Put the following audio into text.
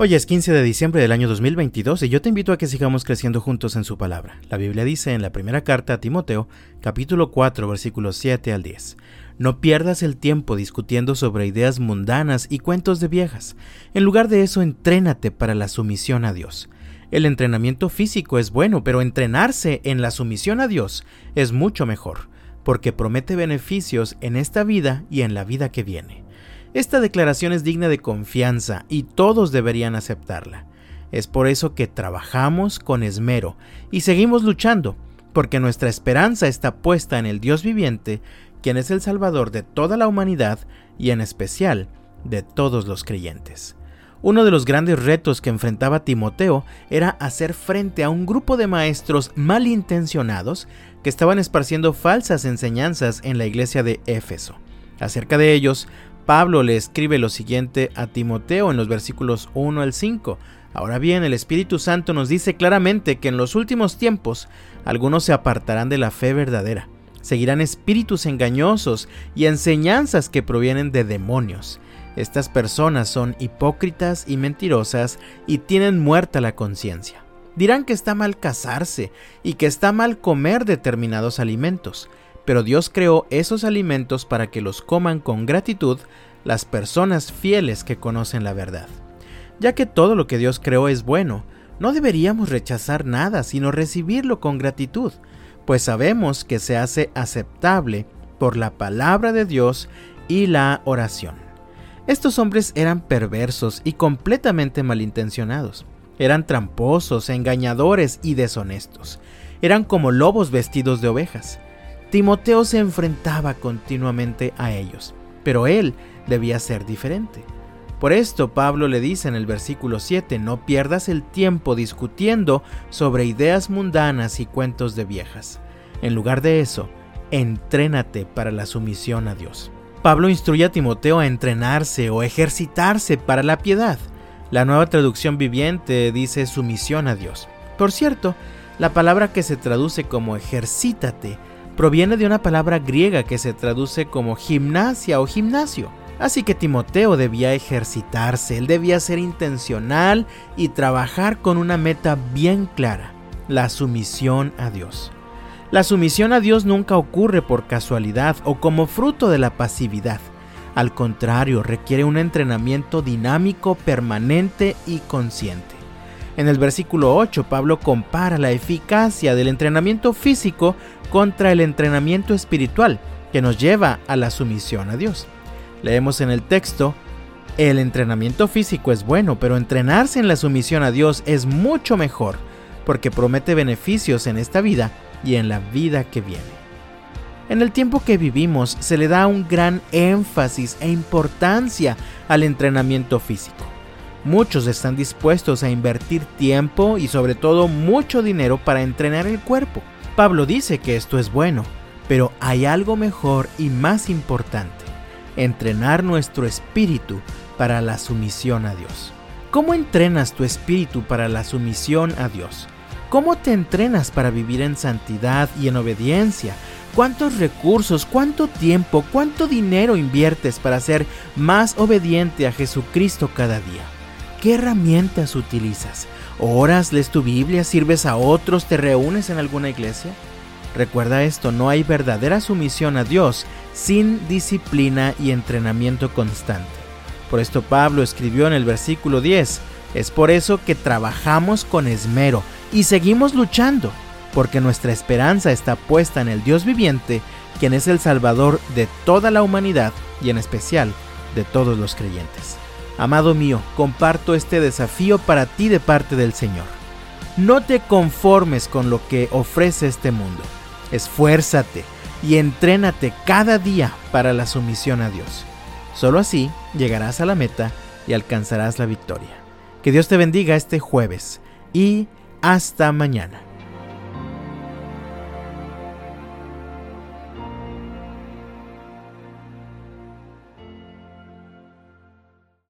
Hoy es 15 de diciembre del año 2022 y yo te invito a que sigamos creciendo juntos en su palabra. La Biblia dice en la primera carta a Timoteo, capítulo 4, versículos 7 al 10. No pierdas el tiempo discutiendo sobre ideas mundanas y cuentos de viejas. En lugar de eso, entrénate para la sumisión a Dios. El entrenamiento físico es bueno, pero entrenarse en la sumisión a Dios es mucho mejor, porque promete beneficios en esta vida y en la vida que viene. Esta declaración es digna de confianza y todos deberían aceptarla. Es por eso que trabajamos con esmero y seguimos luchando, porque nuestra esperanza está puesta en el Dios viviente, quien es el Salvador de toda la humanidad y en especial de todos los creyentes. Uno de los grandes retos que enfrentaba Timoteo era hacer frente a un grupo de maestros malintencionados que estaban esparciendo falsas enseñanzas en la iglesia de Éfeso. Acerca de ellos, Pablo le escribe lo siguiente a Timoteo en los versículos 1 al 5. Ahora bien, el Espíritu Santo nos dice claramente que en los últimos tiempos algunos se apartarán de la fe verdadera, seguirán espíritus engañosos y enseñanzas que provienen de demonios. Estas personas son hipócritas y mentirosas y tienen muerta la conciencia. Dirán que está mal casarse y que está mal comer determinados alimentos pero Dios creó esos alimentos para que los coman con gratitud las personas fieles que conocen la verdad. Ya que todo lo que Dios creó es bueno, no deberíamos rechazar nada, sino recibirlo con gratitud, pues sabemos que se hace aceptable por la palabra de Dios y la oración. Estos hombres eran perversos y completamente malintencionados. Eran tramposos, engañadores y deshonestos. Eran como lobos vestidos de ovejas. Timoteo se enfrentaba continuamente a ellos, pero él debía ser diferente. Por esto Pablo le dice en el versículo 7, no pierdas el tiempo discutiendo sobre ideas mundanas y cuentos de viejas. En lugar de eso, entrénate para la sumisión a Dios. Pablo instruye a Timoteo a entrenarse o ejercitarse para la piedad. La nueva traducción viviente dice sumisión a Dios. Por cierto, la palabra que se traduce como ejercítate proviene de una palabra griega que se traduce como gimnasia o gimnasio. Así que Timoteo debía ejercitarse, él debía ser intencional y trabajar con una meta bien clara, la sumisión a Dios. La sumisión a Dios nunca ocurre por casualidad o como fruto de la pasividad. Al contrario, requiere un entrenamiento dinámico, permanente y consciente. En el versículo 8, Pablo compara la eficacia del entrenamiento físico contra el entrenamiento espiritual que nos lleva a la sumisión a Dios. Leemos en el texto, el entrenamiento físico es bueno, pero entrenarse en la sumisión a Dios es mucho mejor, porque promete beneficios en esta vida y en la vida que viene. En el tiempo que vivimos se le da un gran énfasis e importancia al entrenamiento físico. Muchos están dispuestos a invertir tiempo y sobre todo mucho dinero para entrenar el cuerpo. Pablo dice que esto es bueno, pero hay algo mejor y más importante, entrenar nuestro espíritu para la sumisión a Dios. ¿Cómo entrenas tu espíritu para la sumisión a Dios? ¿Cómo te entrenas para vivir en santidad y en obediencia? ¿Cuántos recursos, cuánto tiempo, cuánto dinero inviertes para ser más obediente a Jesucristo cada día? ¿Qué herramientas utilizas? ¿Oras, lees tu Biblia, sirves a otros, te reúnes en alguna iglesia? Recuerda esto, no hay verdadera sumisión a Dios sin disciplina y entrenamiento constante. Por esto Pablo escribió en el versículo 10, es por eso que trabajamos con esmero y seguimos luchando, porque nuestra esperanza está puesta en el Dios viviente, quien es el Salvador de toda la humanidad y en especial de todos los creyentes. Amado mío, comparto este desafío para ti de parte del Señor. No te conformes con lo que ofrece este mundo. Esfuérzate y entrénate cada día para la sumisión a Dios. Solo así llegarás a la meta y alcanzarás la victoria. Que Dios te bendiga este jueves y hasta mañana.